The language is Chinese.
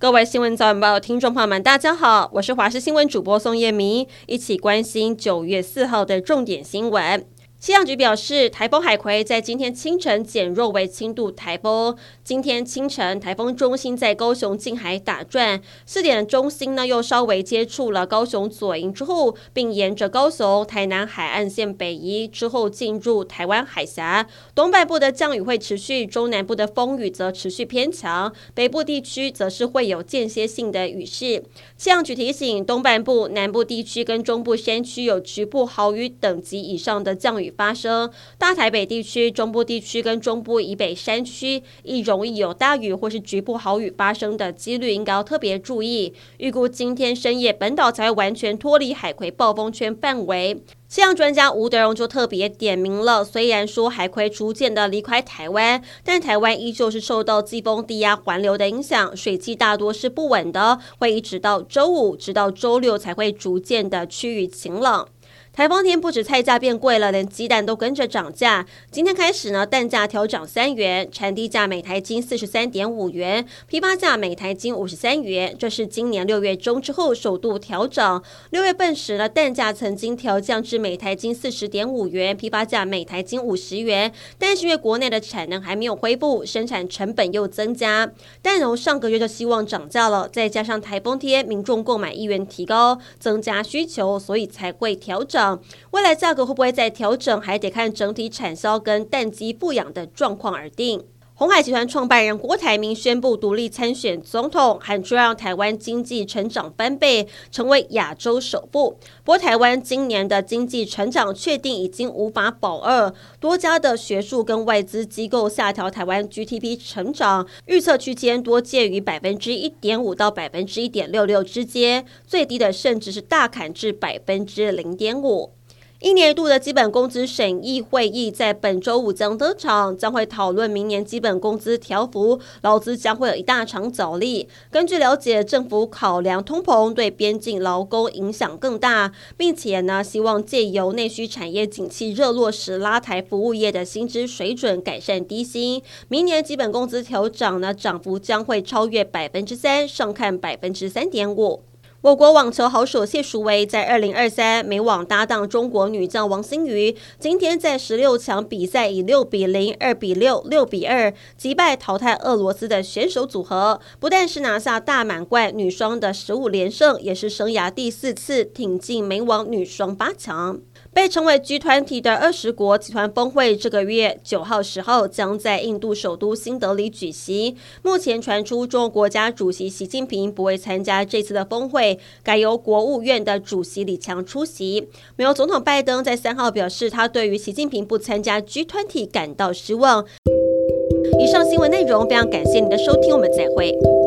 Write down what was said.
各位新闻早晚报听众朋友们，大家好，我是华视新闻主播宋叶明，一起关心九月四号的重点新闻。气象局表示，台风海葵在今天清晨减弱为轻度台风。今天清晨，台风中心在高雄近海打转，四点的中心呢又稍微接触了高雄左营之后，并沿着高雄台南海岸线北移之后进入台湾海峡。东半部的降雨会持续，中南部的风雨则持续偏强，北部地区则是会有间歇性的雨势。气象局提醒，东半部、南部地区跟中部山区有局部豪雨等级以上的降雨。发生大台北地区、中部地区跟中部以北山区，亦容易有大雨或是局部豪雨发生的几率，应该要特别注意。预估今天深夜本岛才会完全脱离海葵暴风圈范围。气象专家吴德荣就特别点名了，虽然说海葵逐渐的离开台湾，但台湾依旧是受到季风低压环流的影响，水汽大多是不稳的，会一直到周五，直到周六才会逐渐的趋于晴朗。台风天不止菜价变贵了，连鸡蛋都跟着涨价。今天开始呢，蛋价调涨三元，产地价每台斤四十三点五元，批发价每台斤五十三元。这是今年六月中之后首度调涨。六月份时呢，蛋价曾经调降至每台斤四十点五元，批发价每台斤五十元。但是因为国内的产能还没有恢复，生产成本又增加，蛋农上个月就希望涨价了。再加上台风天，民众购买意愿提高，增加需求，所以才会调整未来价格会不会再调整，还得看整体产销跟蛋鸡复养的状况而定。鸿海集团创办人郭台铭宣布独立参选总统，喊出让台湾经济成长翻倍，成为亚洲首富。不过，台湾今年的经济成长确定已经无法保二，多家的学术跟外资机构下调台湾 GDP 成长预测区间，多介于百分之一点五到百分之一点六六之间，最低的甚至是大砍至百分之零点五。一年一度的基本工资审议会议在本周五将登场，将会讨论明年基本工资调幅，劳资将会有一大场角力。根据了解，政府考量通膨对边境劳工影响更大，并且呢，希望借由内需产业景气热络时拉抬服务业的薪资水准，改善低薪。明年基本工资调涨呢，涨幅将会超越百分之三，上看百分之三点五。我国网球好手谢淑薇在二零二三美网搭档中国女将王欣瑜，今天在十六强比赛以六比零、二比六、六比二击败淘汰俄罗斯的选手组合，不但是拿下大满贯女双的十五连胜，也是生涯第四次挺进美网女双八强。被称为 G 团体的二十国集团峰会，这个月九号、十号将在印度首都新德里举行。目前传出中国国家主席习近平不会参加这次的峰会，改由国务院的主席李强出席。美国总统拜登在三号表示，他对于习近平不参加 G 团体感到失望。以上新闻内容非常感谢您的收听，我们再会。